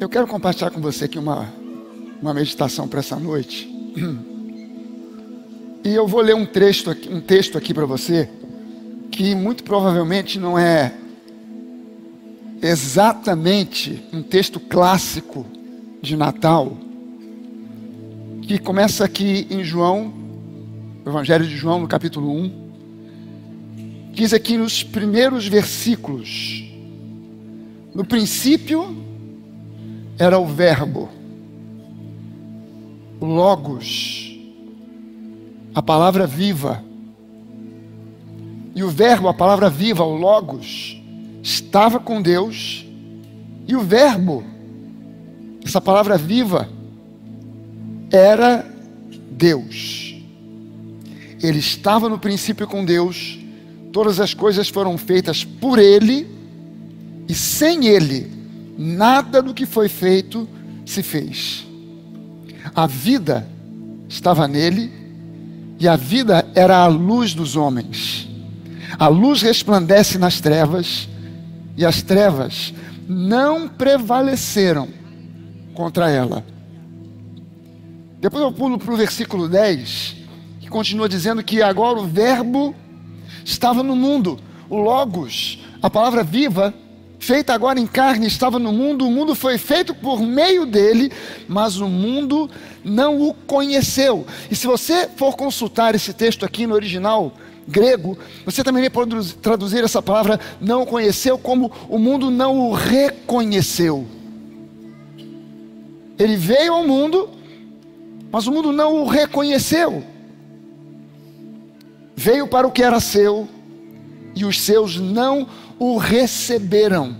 Eu quero compartilhar com você aqui uma, uma meditação para essa noite. E eu vou ler um texto aqui, um texto aqui para você que muito provavelmente não é exatamente um texto clássico de Natal, que começa aqui em João, Evangelho de João, no capítulo 1. Diz aqui nos primeiros versículos: No princípio era o Verbo, o Logos, a palavra viva. E o Verbo, a palavra viva, o Logos, estava com Deus, e o Verbo, essa palavra viva, era Deus. Ele estava no princípio com Deus, todas as coisas foram feitas por Ele, e sem Ele, nada do que foi feito se fez. A vida estava nele, e a vida era a luz dos homens. A luz resplandece nas trevas, e as trevas não prevaleceram contra ela. Depois eu pulo para o versículo 10, que continua dizendo que agora o Verbo estava no mundo, o Logos, a palavra viva, feita agora em carne, estava no mundo, o mundo foi feito por meio dele, mas o mundo não o conheceu. E se você for consultar esse texto aqui no original, grego, você também pode traduzir essa palavra não conheceu como o mundo não o reconheceu. Ele veio ao mundo, mas o mundo não o reconheceu. Veio para o que era seu e os seus não o receberam.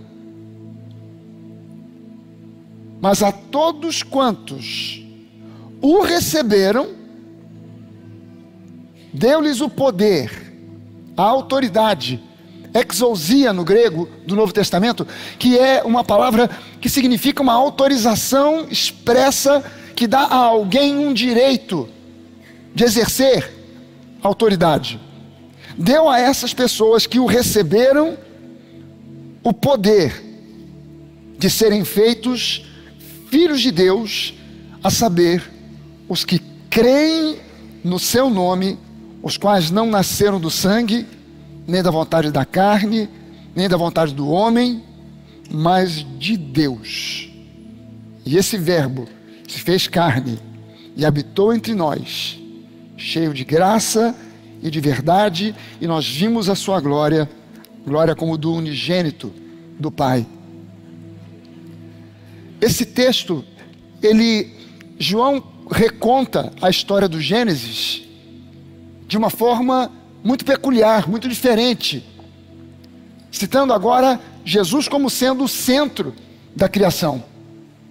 Mas a todos quantos o receberam, deu-lhes o poder, a autoridade, exousia no grego do Novo Testamento, que é uma palavra que significa uma autorização expressa que dá a alguém um direito de exercer autoridade. Deu a essas pessoas que o receberam o poder de serem feitos filhos de Deus, a saber, os que creem no seu nome os quais não nasceram do sangue, nem da vontade da carne, nem da vontade do homem, mas de Deus. E esse Verbo se fez carne e habitou entre nós, cheio de graça e de verdade, e nós vimos a sua glória, glória como do unigênito do Pai. Esse texto, ele, João reconta a história do Gênesis de uma forma muito peculiar, muito diferente. Citando agora Jesus como sendo o centro da criação.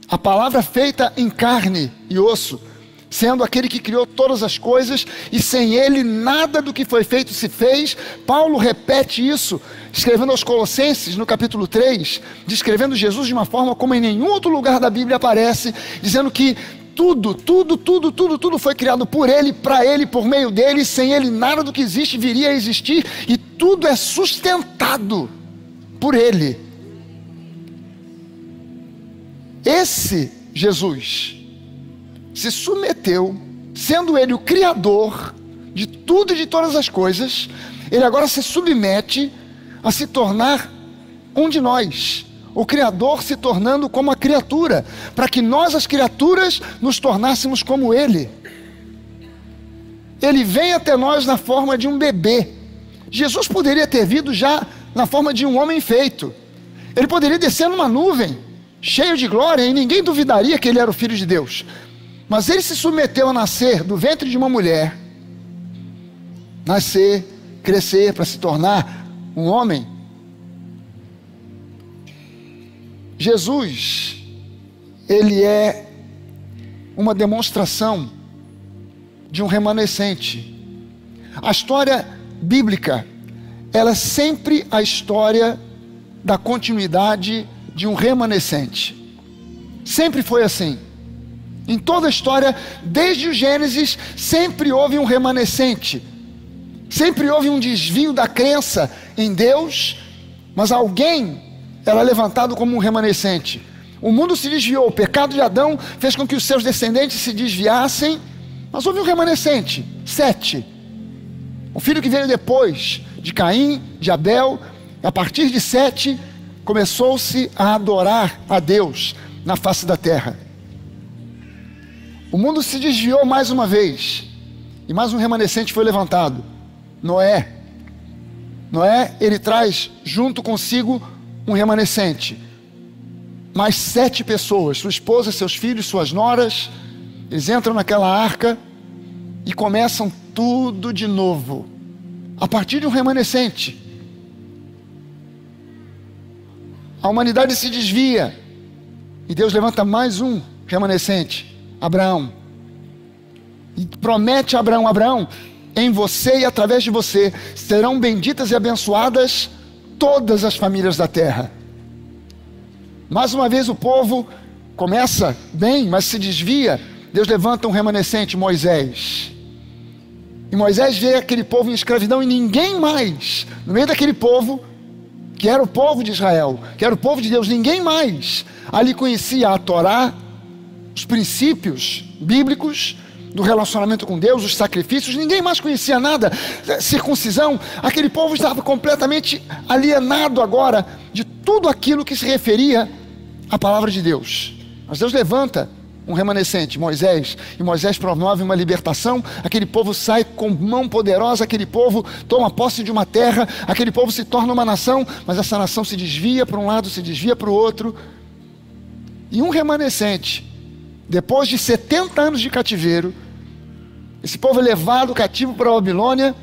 A palavra feita em carne e osso, sendo aquele que criou todas as coisas e sem ele nada do que foi feito se fez. Paulo repete isso, escrevendo aos Colossenses no capítulo 3, descrevendo Jesus de uma forma como em nenhum outro lugar da Bíblia aparece, dizendo que tudo, tudo, tudo, tudo, tudo foi criado por Ele, para Ele, por meio dele. Sem Ele, nada do que existe viria a existir. E tudo é sustentado por Ele. Esse Jesus se submeteu, sendo Ele o Criador de tudo e de todas as coisas, Ele agora se submete a se tornar um de nós o Criador se tornando como a criatura, para que nós, as criaturas, nos tornássemos como Ele. Ele vem até nós na forma de um bebê. Jesus poderia ter vindo já na forma de um homem feito. Ele poderia descer numa nuvem, cheio de glória, e ninguém duvidaria que ele era o filho de Deus. Mas ele se submeteu a nascer do ventre de uma mulher, nascer, crescer para se tornar um homem Jesus, ele é uma demonstração de um remanescente. A história bíblica, ela é sempre a história da continuidade de um remanescente. Sempre foi assim. Em toda a história, desde o Gênesis, sempre houve um remanescente. Sempre houve um desvio da crença em Deus, mas alguém era levantado como um remanescente. O mundo se desviou, o pecado de Adão fez com que os seus descendentes se desviassem, mas houve um remanescente, Sete. O filho que veio depois de Caim, de Abel, a partir de Sete, começou-se a adorar a Deus na face da terra. O mundo se desviou mais uma vez, e mais um remanescente foi levantado: Noé. Noé, ele traz junto consigo um remanescente. Mais sete pessoas, sua esposa, seus filhos, suas noras, eles entram naquela arca e começam tudo de novo, a partir de um remanescente. A humanidade se desvia e Deus levanta mais um remanescente, Abraão. E promete a Abraão: Abraão, em você e através de você serão benditas e abençoadas todas as famílias da terra. Mais uma vez o povo começa bem, mas se desvia. Deus levanta um remanescente, Moisés. E Moisés vê aquele povo em escravidão e ninguém mais, no meio daquele povo, que era o povo de Israel, que era o povo de Deus, ninguém mais ali conhecia a Torá, os princípios bíblicos do relacionamento com Deus, os sacrifícios, ninguém mais conhecia nada. Circuncisão, aquele povo estava completamente alienado agora de tudo aquilo que se referia à palavra de Deus. Mas Deus levanta um remanescente, Moisés, e Moisés promove uma libertação. Aquele povo sai com mão poderosa, aquele povo toma posse de uma terra, aquele povo se torna uma nação, mas essa nação se desvia para um lado, se desvia para o outro. E um remanescente, depois de 70 anos de cativeiro, esse povo é levado cativo para a Babilônia,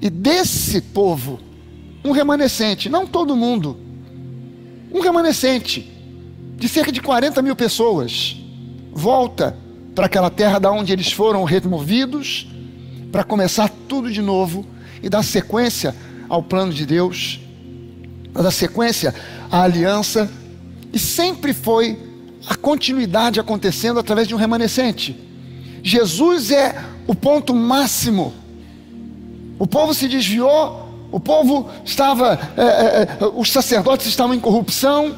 e desse povo, um remanescente, não todo mundo, um remanescente, de cerca de 40 mil pessoas, volta para aquela terra da onde eles foram removidos, para começar tudo de novo e dar sequência ao plano de Deus, dar sequência à aliança, e sempre foi a continuidade acontecendo através de um remanescente. Jesus é o ponto máximo. O povo se desviou, o povo estava, é, é, é os sacerdotes estavam em corrupção,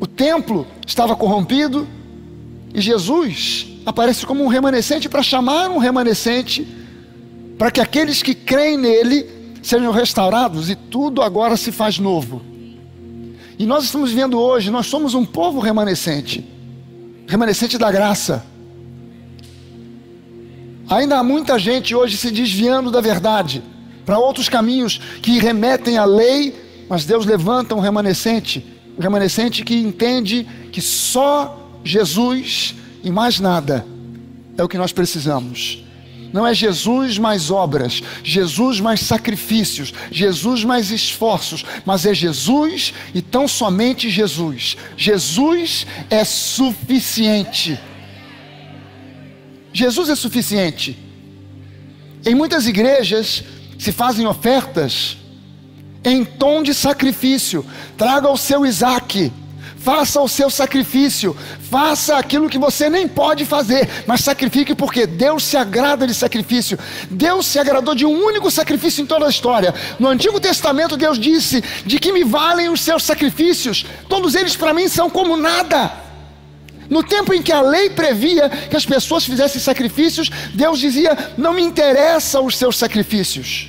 o templo estava corrompido, e Jesus aparece como um remanescente para chamar um remanescente, para que aqueles que creem nele sejam restaurados e tudo agora se faz novo. E nós estamos vendo hoje, nós somos um povo remanescente, remanescente da graça. Ainda há muita gente hoje se desviando da verdade para outros caminhos que remetem à lei, mas Deus levanta um remanescente, um remanescente que entende que só Jesus e mais nada é o que nós precisamos. Não é Jesus mais obras, Jesus mais sacrifícios, Jesus mais esforços, mas é Jesus e tão somente Jesus. Jesus é suficiente. Jesus é suficiente. Em muitas igrejas se fazem ofertas em tom de sacrifício. Traga o seu Isaac, faça o seu sacrifício, faça aquilo que você nem pode fazer, mas sacrifique porque Deus se agrada de sacrifício. Deus se agradou de um único sacrifício em toda a história. No Antigo Testamento, Deus disse: De que me valem os seus sacrifícios? Todos eles para mim são como nada. No tempo em que a lei previa que as pessoas fizessem sacrifícios, Deus dizia: Não me interessa os seus sacrifícios.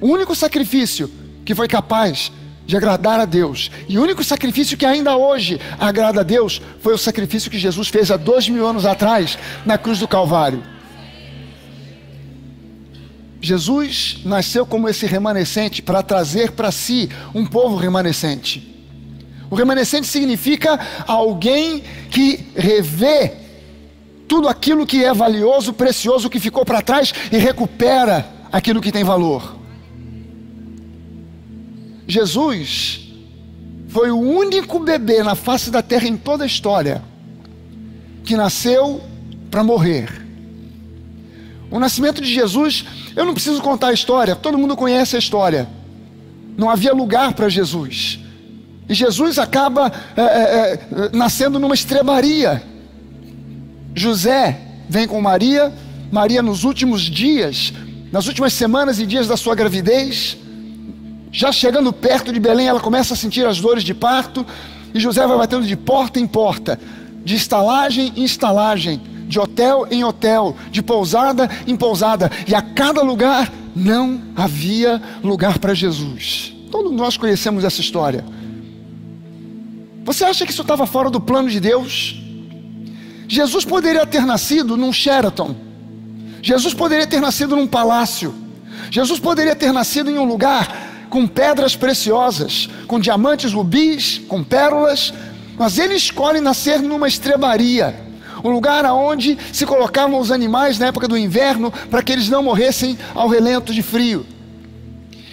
O único sacrifício que foi capaz de agradar a Deus, e o único sacrifício que ainda hoje agrada a Deus, foi o sacrifício que Jesus fez há dois mil anos atrás, na cruz do Calvário. Jesus nasceu como esse remanescente para trazer para si um povo remanescente. O remanescente significa alguém que revê tudo aquilo que é valioso, precioso, que ficou para trás e recupera aquilo que tem valor. Jesus foi o único bebê na face da terra em toda a história que nasceu para morrer. O nascimento de Jesus, eu não preciso contar a história, todo mundo conhece a história. Não havia lugar para Jesus. E Jesus acaba é, é, é, nascendo numa estrebaria. José vem com Maria, Maria nos últimos dias, nas últimas semanas e dias da sua gravidez, já chegando perto de Belém, ela começa a sentir as dores de parto, E José vai batendo de porta em porta, de estalagem em estalagem, de hotel em hotel, de pousada em pousada, e a cada lugar não havia lugar para Jesus. Todos nós conhecemos essa história. Você acha que isso estava fora do plano de Deus? Jesus poderia ter nascido num Sheraton. Jesus poderia ter nascido num palácio. Jesus poderia ter nascido em um lugar com pedras preciosas, com diamantes, rubis, com pérolas, mas ele escolhe nascer numa estrebaria, um lugar aonde se colocavam os animais na época do inverno para que eles não morressem ao relento de frio.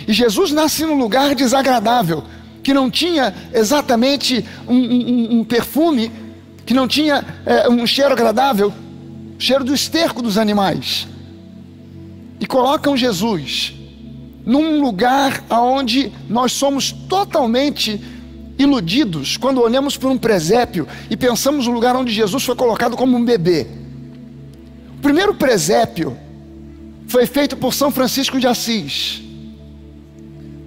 E Jesus nasce num lugar desagradável, que não tinha exatamente um, um, um perfume, que não tinha é, um cheiro agradável, cheiro do esterco dos animais. E colocam Jesus num lugar onde nós somos totalmente iludidos quando olhamos para um presépio e pensamos no lugar onde Jesus foi colocado como um bebê. O primeiro presépio foi feito por São Francisco de Assis,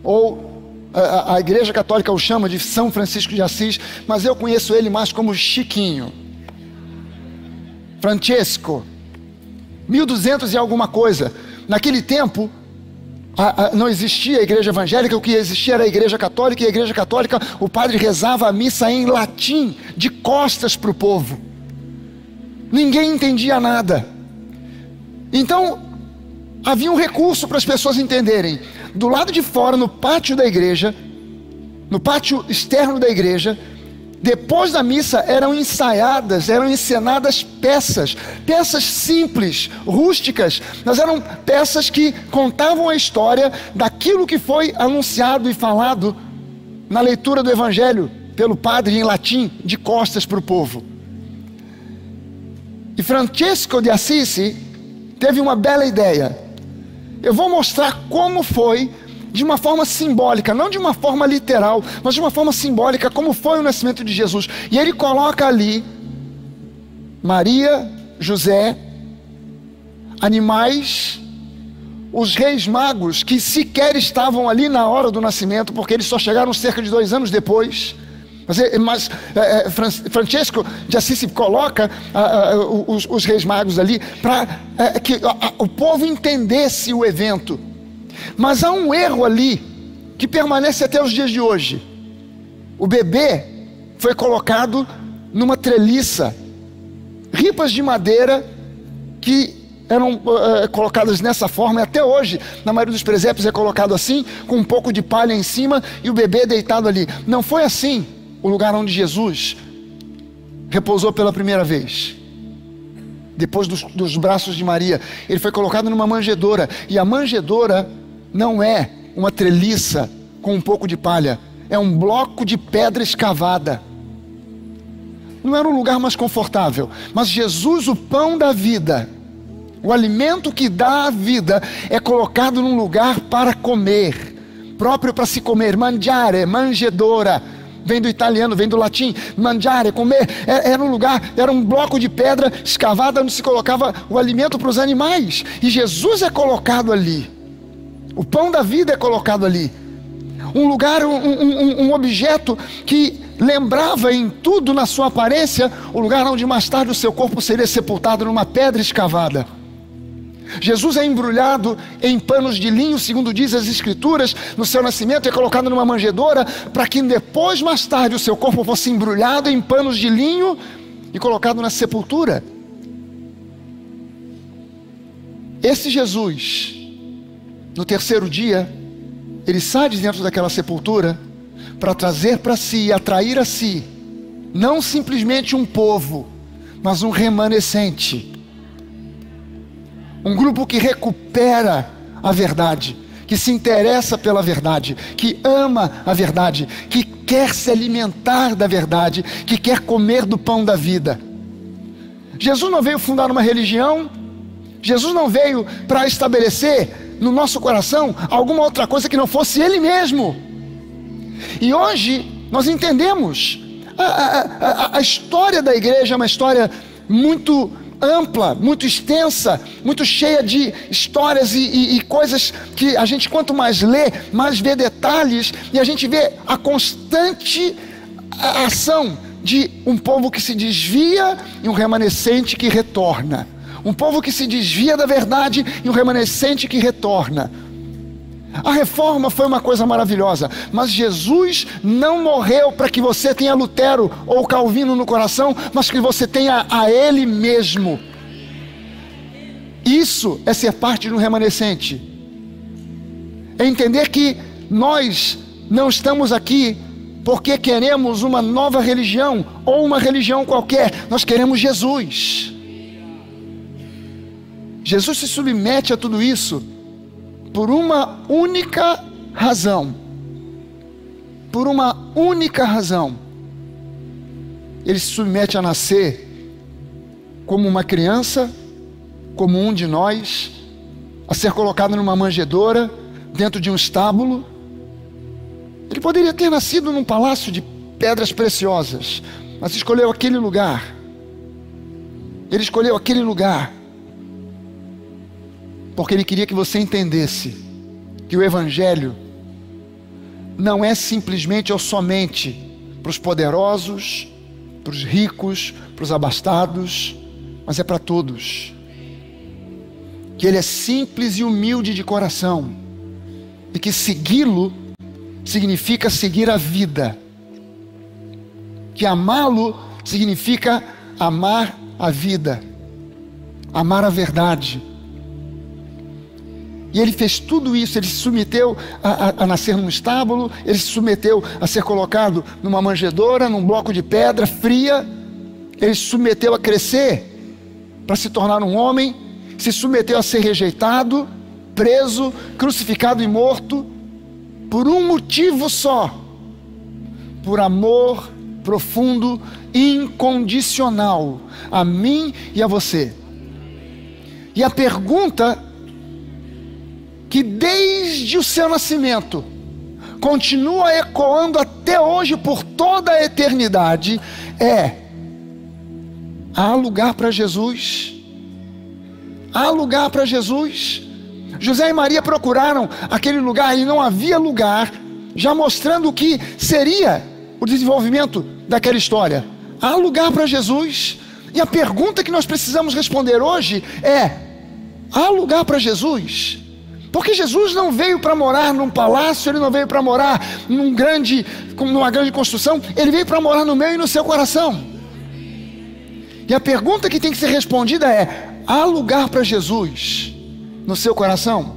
ou a, a, Igreja Católica o chama de São Francisco de Assis, mas eu conheço ele mais como Chiquinho. Francesco, 1200 e alguma coisa. Naquele tempo, a, a, não existia a igreja evangélica, o que existia era a igreja católica, e a igreja católica, o padre rezava a missa em latim, de costas para o povo. Ninguém entendia nada. Então, havia um recurso para as pessoas entenderem. Do lado de fora, no pátio da igreja, no pátio externo da igreja, depois da missa eram ensaiadas, eram encenadas peças, peças simples, rústicas, mas eram peças que contavam a história daquilo que foi anunciado e falado na leitura do evangelho pelo padre em latim, de costas para o povo. E Francesco de Assisi teve uma bela ideia. Eu vou mostrar como foi, de uma forma simbólica, não de uma forma literal, mas de uma forma simbólica, como foi o nascimento de Jesus. E ele coloca ali Maria, José, animais, os reis magos que sequer estavam ali na hora do nascimento, porque eles só chegaram cerca de dois anos depois. Mas, é, mas é, Francesco de Assis coloca os, os, reis magos ali para que o povo entendesse o evento. Mas há um erro ali que permanece até os dias de hoje. O bebê foi colocado numa treliça, ripas de madeira que eram uh, colocadas nessa forma, e até hoje, na maioria dos presépios é colocado assim, com um pouco de palha em cima e o bebê deitado ali. Não foi assim o lugar onde Jesus repousou pela primeira vez. Depois dos, dos braços de Maria, ele foi colocado numa manjedoura, e a manjedoura não é uma treliça com um pouco de palha, é um bloco de pedra escavada. Não era um lugar mais confortável, mas Jesus, o pão da vida, o alimento que dá a vida, é colocado num lugar para comer, próprio para se comer, mangiare, manjedora vem do italiano, vem do latim, mangiare, comer, é, era um lugar, era um bloco de pedra escavada onde se colocava o alimento para os animais, e Jesus é colocado ali, o pão da vida é colocado ali, um lugar, um, um, um objeto que lembrava em tudo na sua aparência o lugar onde mais tarde o seu corpo seria sepultado numa pedra escavada. Jesus é embrulhado em panos de linho, segundo diz as Escrituras, no seu nascimento é colocado numa manjedoura, para que depois, mais tarde, o seu corpo fosse embrulhado em panos de linho e colocado na sepultura. Esse Jesus, no terceiro dia, ele sai de dentro daquela sepultura para trazer para si atrair a si, não simplesmente um povo, mas um remanescente um grupo que recupera a verdade, que se interessa pela verdade, que ama a verdade, que quer se alimentar da verdade, que quer comer do pão da vida. Jesus não veio fundar uma religião, Jesus não veio para estabelecer no nosso coração alguma outra coisa que não fosse Ele mesmo. E hoje nós entendemos a, a, a, a história da igreja é uma história muito ampla, muito extensa, muito cheia de histórias e, e, e, coisas que a gente, quanto mais lê, mais vê detalhes e a gente vê a constante ação de um povo que se desvia e um remanescente que retorna. Um povo que se desvia da verdade e um remanescente que retorna. A reforma foi uma coisa maravilhosa, mas Jesus não morreu para que você tenha Lutero ou Calvino no coração, mas que você tenha a Ele mesmo. Isso é ser parte de um remanescente. É entender que nós não estamos aqui porque queremos uma nova religião ou uma religião qualquer, nós queremos Jesus. Jesus se submete a tudo isso por uma única razão. Por uma única razão. Ele se submete a nascer como uma criança, como um de nós, a ser colocado numa manjedoura, dentro de um estábulo. Ele poderia ter nascido num palácio de pedras preciosas, mas escolheu aquele lugar. Ele escolheu aquele lugar porque ele queria que você entendesse que o Evangelho não é simplesmente ou somente para os poderosos, para os ricos, para os abastados, mas é para todos. Que ele é simples e humilde de coração, e que segui-lo significa seguir a vida, que amá-lo significa amar a vida, amar a verdade e ele fez tudo isso, ele se submeteu a, a, a, nascer num estábulo, ele se submeteu a ser colocado numa manjedoura, num bloco de pedra fria, ele se submeteu a crescer para se tornar um homem, se submeteu a ser rejeitado, preso, crucificado e morto, por um motivo só: por amor profundo, incondicional a mim e a você. E a pergunta que desde o seu nascimento continua ecoando até hoje por toda a eternidade é: há lugar para Jesus? Há lugar para Jesus? José e Maria procuraram aquele lugar e não havia lugar, já mostrando o que seria o desenvolvimento daquela história. Há lugar para Jesus? E a pergunta que nós precisamos responder hoje é: há lugar para Jesus? Porque Jesus não veio para morar num palácio, ele não veio para morar num grande, numa grande construção, ele veio para morar no meu e no seu coração. E a pergunta que tem que ser respondida é: há lugar para Jesus no seu coração?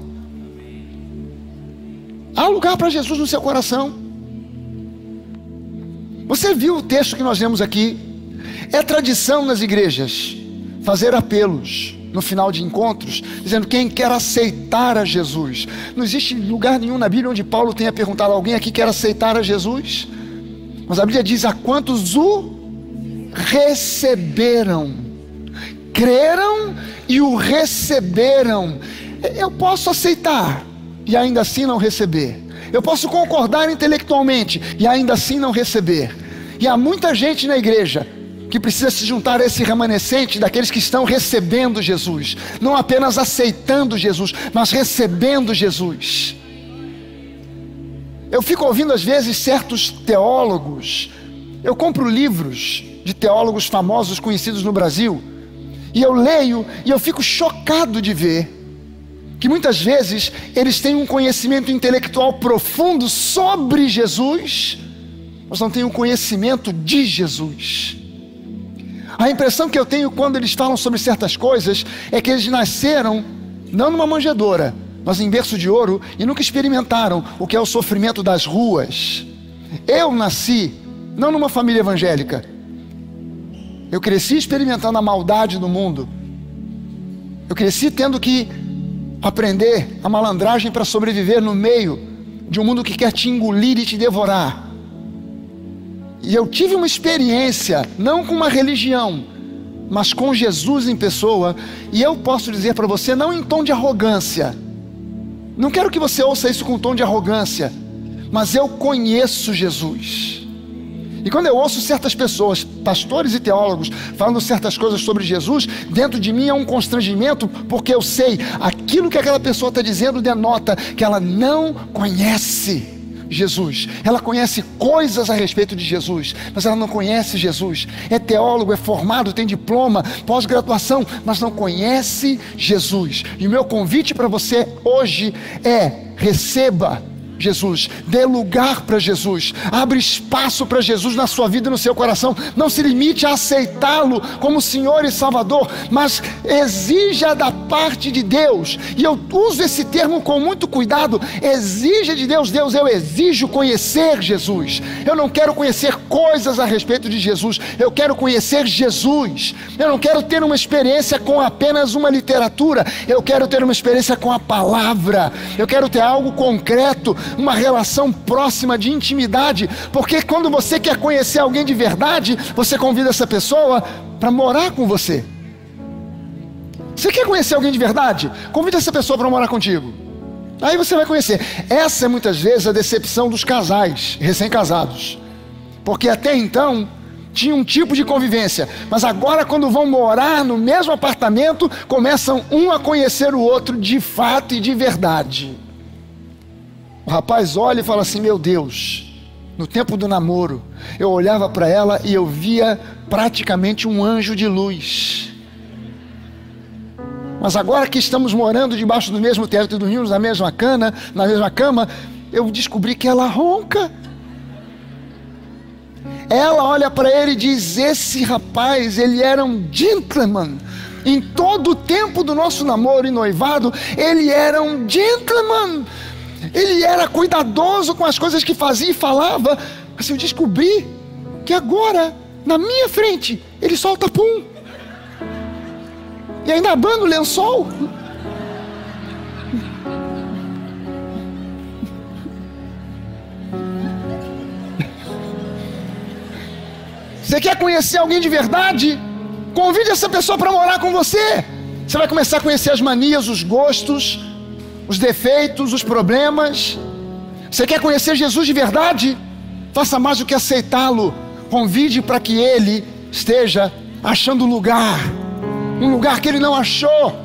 Há lugar para Jesus no seu coração? Você viu o texto que nós lemos aqui? É tradição nas igrejas fazer apelos no final de encontros, dizendo quem quer aceitar a Jesus. Não existe lugar nenhum na Bíblia onde Paulo tenha perguntado a alguém aqui quer aceitar a Jesus. Mas a Bíblia diz a quantos o receberam, creram e o receberam. Eu posso aceitar e ainda assim não receber. Eu posso concordar intelectualmente e ainda assim não receber. E há muita gente na igreja que precisa se juntar a esse remanescente daqueles que estão recebendo Jesus, não apenas aceitando Jesus, mas recebendo Jesus. Eu fico ouvindo às vezes certos teólogos, eu compro livros de teólogos famosos conhecidos no Brasil, e eu leio e eu fico chocado de ver que muitas vezes eles têm um conhecimento intelectual profundo sobre Jesus, mas não têm um conhecimento de Jesus. A impressão que eu tenho quando eles falam sobre certas coisas é que eles nasceram não numa manjedoura, mas em berço de ouro e nunca experimentaram o que é o sofrimento das ruas. Eu nasci não numa família evangélica. Eu cresci experimentando a maldade do mundo. Eu cresci tendo que aprender a malandragem para sobreviver no meio de um mundo que quer te engolir e te devorar. E eu tive uma experiência, não com uma religião, mas com Jesus em pessoa, e eu posso dizer para você, não em tom de arrogância, não quero que você ouça isso com tom de arrogância, mas eu conheço Jesus. E quando eu ouço certas pessoas, pastores e teólogos, falando certas coisas sobre Jesus, dentro de mim é um constrangimento, porque eu sei, aquilo que aquela pessoa está dizendo denota que ela não conhece Jesus. Ela conhece coisas a respeito de Jesus, mas ela não conhece Jesus. É teólogo, é formado, tem diploma, pós-graduação, mas não conhece Jesus. E o meu convite para você hoje é: receba Jesus, dê lugar para Jesus, abre espaço para Jesus na sua vida e no seu coração. Não se limite a aceitá-lo como Senhor e Salvador, mas exija da parte de Deus, e eu uso esse termo com muito cuidado: exija de Deus, Deus, eu exijo conhecer Jesus. Eu não quero conhecer coisas a respeito de Jesus, eu quero conhecer Jesus. Eu não quero ter uma experiência com apenas uma literatura, eu quero ter uma experiência com a palavra, eu quero ter algo concreto uma relação próxima de intimidade, porque quando você quer conhecer alguém de verdade, você convida essa pessoa para morar com você. Você quer conhecer alguém de verdade? Convida essa pessoa para morar contigo. Aí você vai conhecer. Essa é muitas vezes a decepção dos casais recém-casados. Porque até então tinha um tipo de convivência, mas agora, quando vão morar no mesmo apartamento, começam um a conhecer o outro de fato e de verdade. O rapaz olha e fala assim: Meu Deus, no tempo do namoro, eu olhava para ela e eu via praticamente um anjo de luz. Mas agora que estamos morando debaixo do mesmo teto e dormimos na mesma cana, na mesma cama, eu descobri que ela ronca. Ela olha para ele e diz: Esse rapaz, ele era um gentleman. Em todo o tempo do nosso namoro e noivado, ele era um gentleman. Ele era cuidadoso com as coisas que fazia e falava. Mas eu descobri que agora, na minha frente, ele solta pum. E ainda abana o lençol. Você quer conhecer alguém de verdade? Convide essa pessoa para morar com você. Você vai começar a conhecer as manias, os gostos, os defeitos, os problemas. Você quer conhecer Jesus de verdade? Faça mais do que aceitá-lo. Convide para que ele esteja achando lugar, um lugar que ele não achou.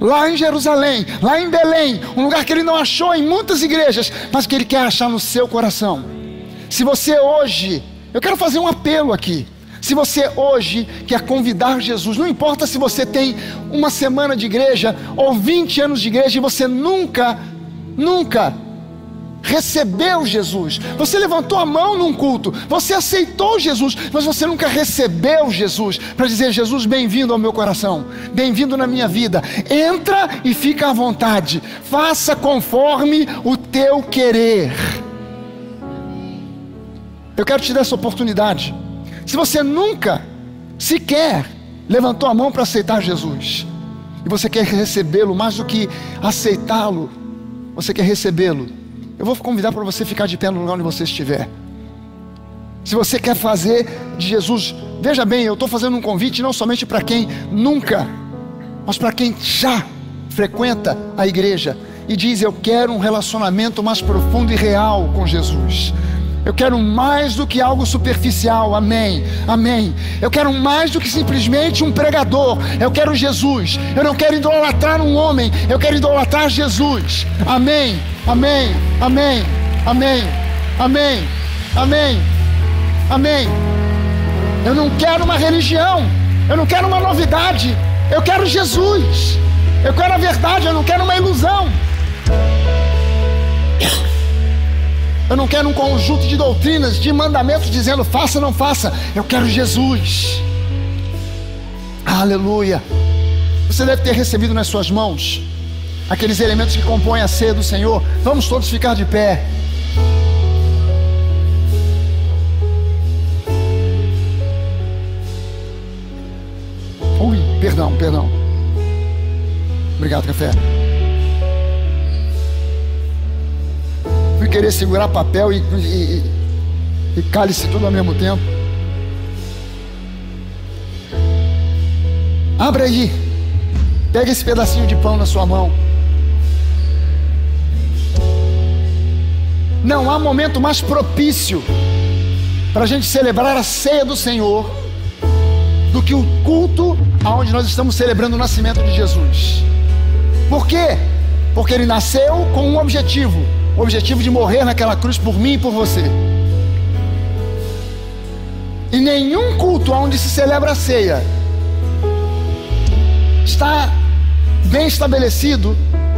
Lá em Jerusalém, lá em Belém, um lugar que ele não achou em muitas igrejas, mas que ele quer achar no seu coração. Se você hoje, eu quero fazer um apelo aqui. Se você hoje quer convidar Jesus, não importa se você tem uma semana de igreja ou 20 anos de igreja e você nunca, nunca recebeu Jesus. Você levantou a mão num culto, você aceitou Jesus, mas você nunca recebeu Jesus para dizer: Jesus, bem-vindo ao meu coração, bem-vindo na minha vida. Entra e fica à vontade, faça conforme o teu querer. Eu quero te dar essa oportunidade. Se você nunca sequer levantou a mão para aceitar Jesus, e você quer recebê-lo mais do que aceitá-lo, você quer recebê-lo, eu vou convidar para você ficar de pé no lugar onde você estiver. Se você quer fazer de Jesus, veja bem, eu estou fazendo um convite não somente para quem nunca, mas para quem já frequenta a igreja e diz: Eu quero um relacionamento mais profundo e real com Jesus. Eu quero mais do que algo superficial, amém, amém. Eu quero mais do que simplesmente um pregador, eu quero Jesus. Eu não quero idolatrar um homem, eu quero idolatrar Jesus, amém, amém, amém, amém, amém, amém, amém. Eu não quero uma religião, eu não quero uma novidade, eu quero Jesus, eu quero a verdade, eu não quero uma ilusão. Eu não quero um conjunto de doutrinas, de mandamentos dizendo faça não faça. Eu quero Jesus. Aleluia. Você deve ter recebido nas suas mãos aqueles elementos que compõem a ceia do Senhor. Vamos todos ficar de pé. Ui, perdão, perdão. Obrigado, café. Querer segurar papel e, e, e cálice tudo ao mesmo tempo. Abra aí. Pega esse pedacinho de pão na sua mão. Não há momento mais propício para a gente celebrar a ceia do Senhor do que o culto aonde nós estamos celebrando o nascimento de Jesus. Por quê? Porque ele nasceu com um objetivo: o objetivo de morrer naquela cruz por mim e por você. E nenhum culto onde se celebra a ceia está bem estabelecido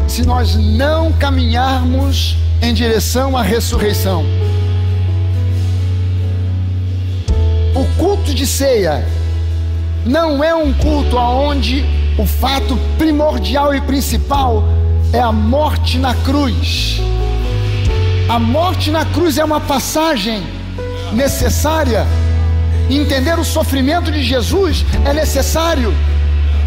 se nós não caminharmos em direção à ressurreição. O culto de ceia não é um culto onde o fato primordial e principal é a morte na cruz. A morte na cruz é uma passagem necessária. Entender o sofrimento de Jesus é necessário.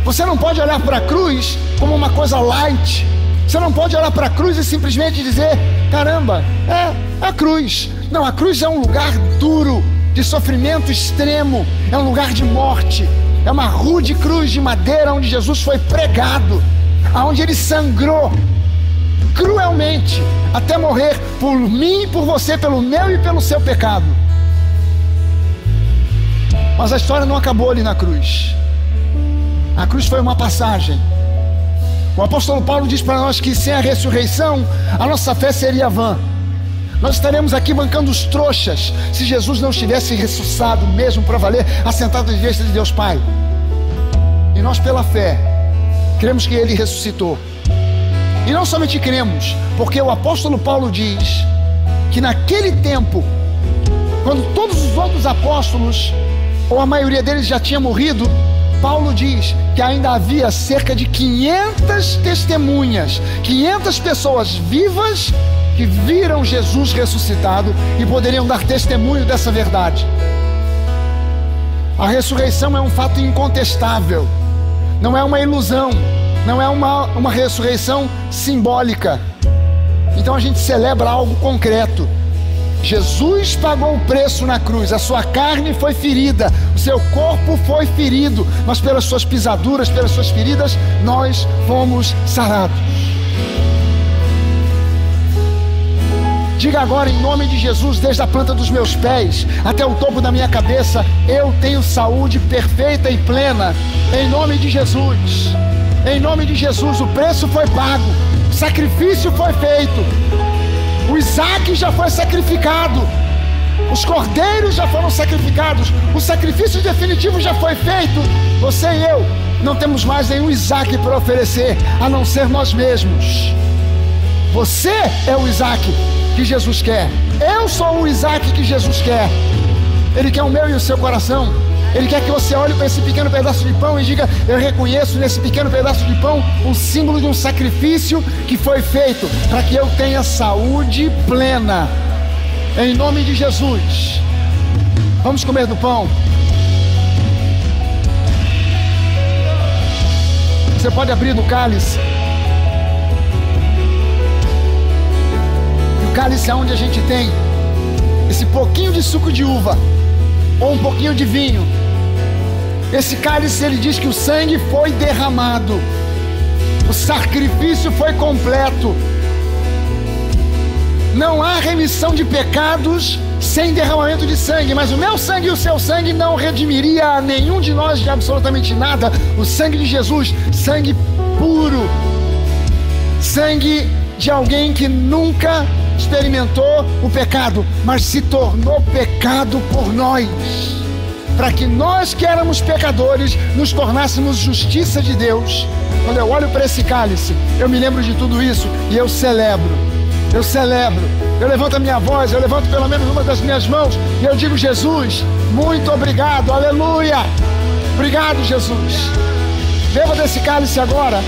Você não pode olhar para a cruz como uma coisa light. Você não pode olhar para a cruz e simplesmente dizer: caramba, é a cruz. Não, a cruz é um lugar duro, de sofrimento extremo, é um lugar de morte, é uma rude cruz de madeira onde Jesus foi pregado, aonde ele sangrou cruelmente até morrer por mim e por você, pelo meu e pelo seu pecado. Mas a história não acabou ali na cruz. A cruz foi uma passagem. O apóstolo Paulo diz para nós que sem a ressurreição, a nossa fé seria vã. Nós estaremos aqui bancando os trouxas se Jesus não estivesse ressuscitado mesmo para valer, assentado à direita de Deus Pai. E nós, pela fé, cremos que Ele ressuscitou. E não somente cremos, porque o apóstolo Paulo diz que naquele tempo, quando todos os outros apóstolos, ou a maioria deles já tinha morrido, Paulo diz que ainda havia cerca de 500 testemunhas, 500 pessoas vivas que viram Jesus ressuscitado e poderiam dar testemunho dessa verdade. A ressurreição é um fato incontestável, não é uma ilusão, não é uma, uma ressurreição simbólica. Então a gente celebra algo concreto. Jesus pagou o preço na cruz, a sua carne foi ferida, o seu corpo foi ferido, mas pelas suas pisaduras, pelas suas feridas, nós fomos sarados. Diga agora em nome de Jesus, desde a planta dos meus pés até o topo da minha cabeça, eu tenho saúde perfeita e plena. Em nome de Jesus. Em nome de Jesus, o preço foi pago, o sacrifício foi feito. O Isaac já foi sacrificado. Os cordeiros já foram sacrificados. O sacrifício definitivo já foi feito. Você e eu não temos mais nenhum Isaac para oferecer, a não ser nós mesmos. Você é o Isaac que Jesus quer. Eu sou o Isaac que Jesus quer. Ele quer o meu e o seu coração. Ele quer que você olhe para esse pequeno pedaço de pão e diga: Eu reconheço nesse pequeno pedaço de pão o símbolo de um sacrifício que foi feito para que eu tenha saúde plena. Em nome de Jesus. Vamos comer do pão. Você pode abrir no cálice. cálice é onde a gente tem esse pouquinho de suco de uva ou um pouquinho de vinho. Esse cálice ele diz que o sangue foi derramado, o sacrifício foi completo. Não há remissão de pecados sem derramamento de sangue, mas o meu sangue e o seu sangue não redimiria a nenhum de nós de absolutamente nada. O sangue de Jesus, sangue puro, sangue de alguém que nunca experimentou o pecado, mas se tornou pecado por nós, para que nós que éramos pecadores nos tornássemos justiça de Deus. Quando eu olho para esse cálice, eu me lembro de tudo isso e eu celebro. Eu celebro. Eu levanto a minha voz, eu levanto pelo menos uma das minhas mãos e eu digo: Jesus, muito obrigado, aleluia. Obrigado, Jesus. Beba desse cálice agora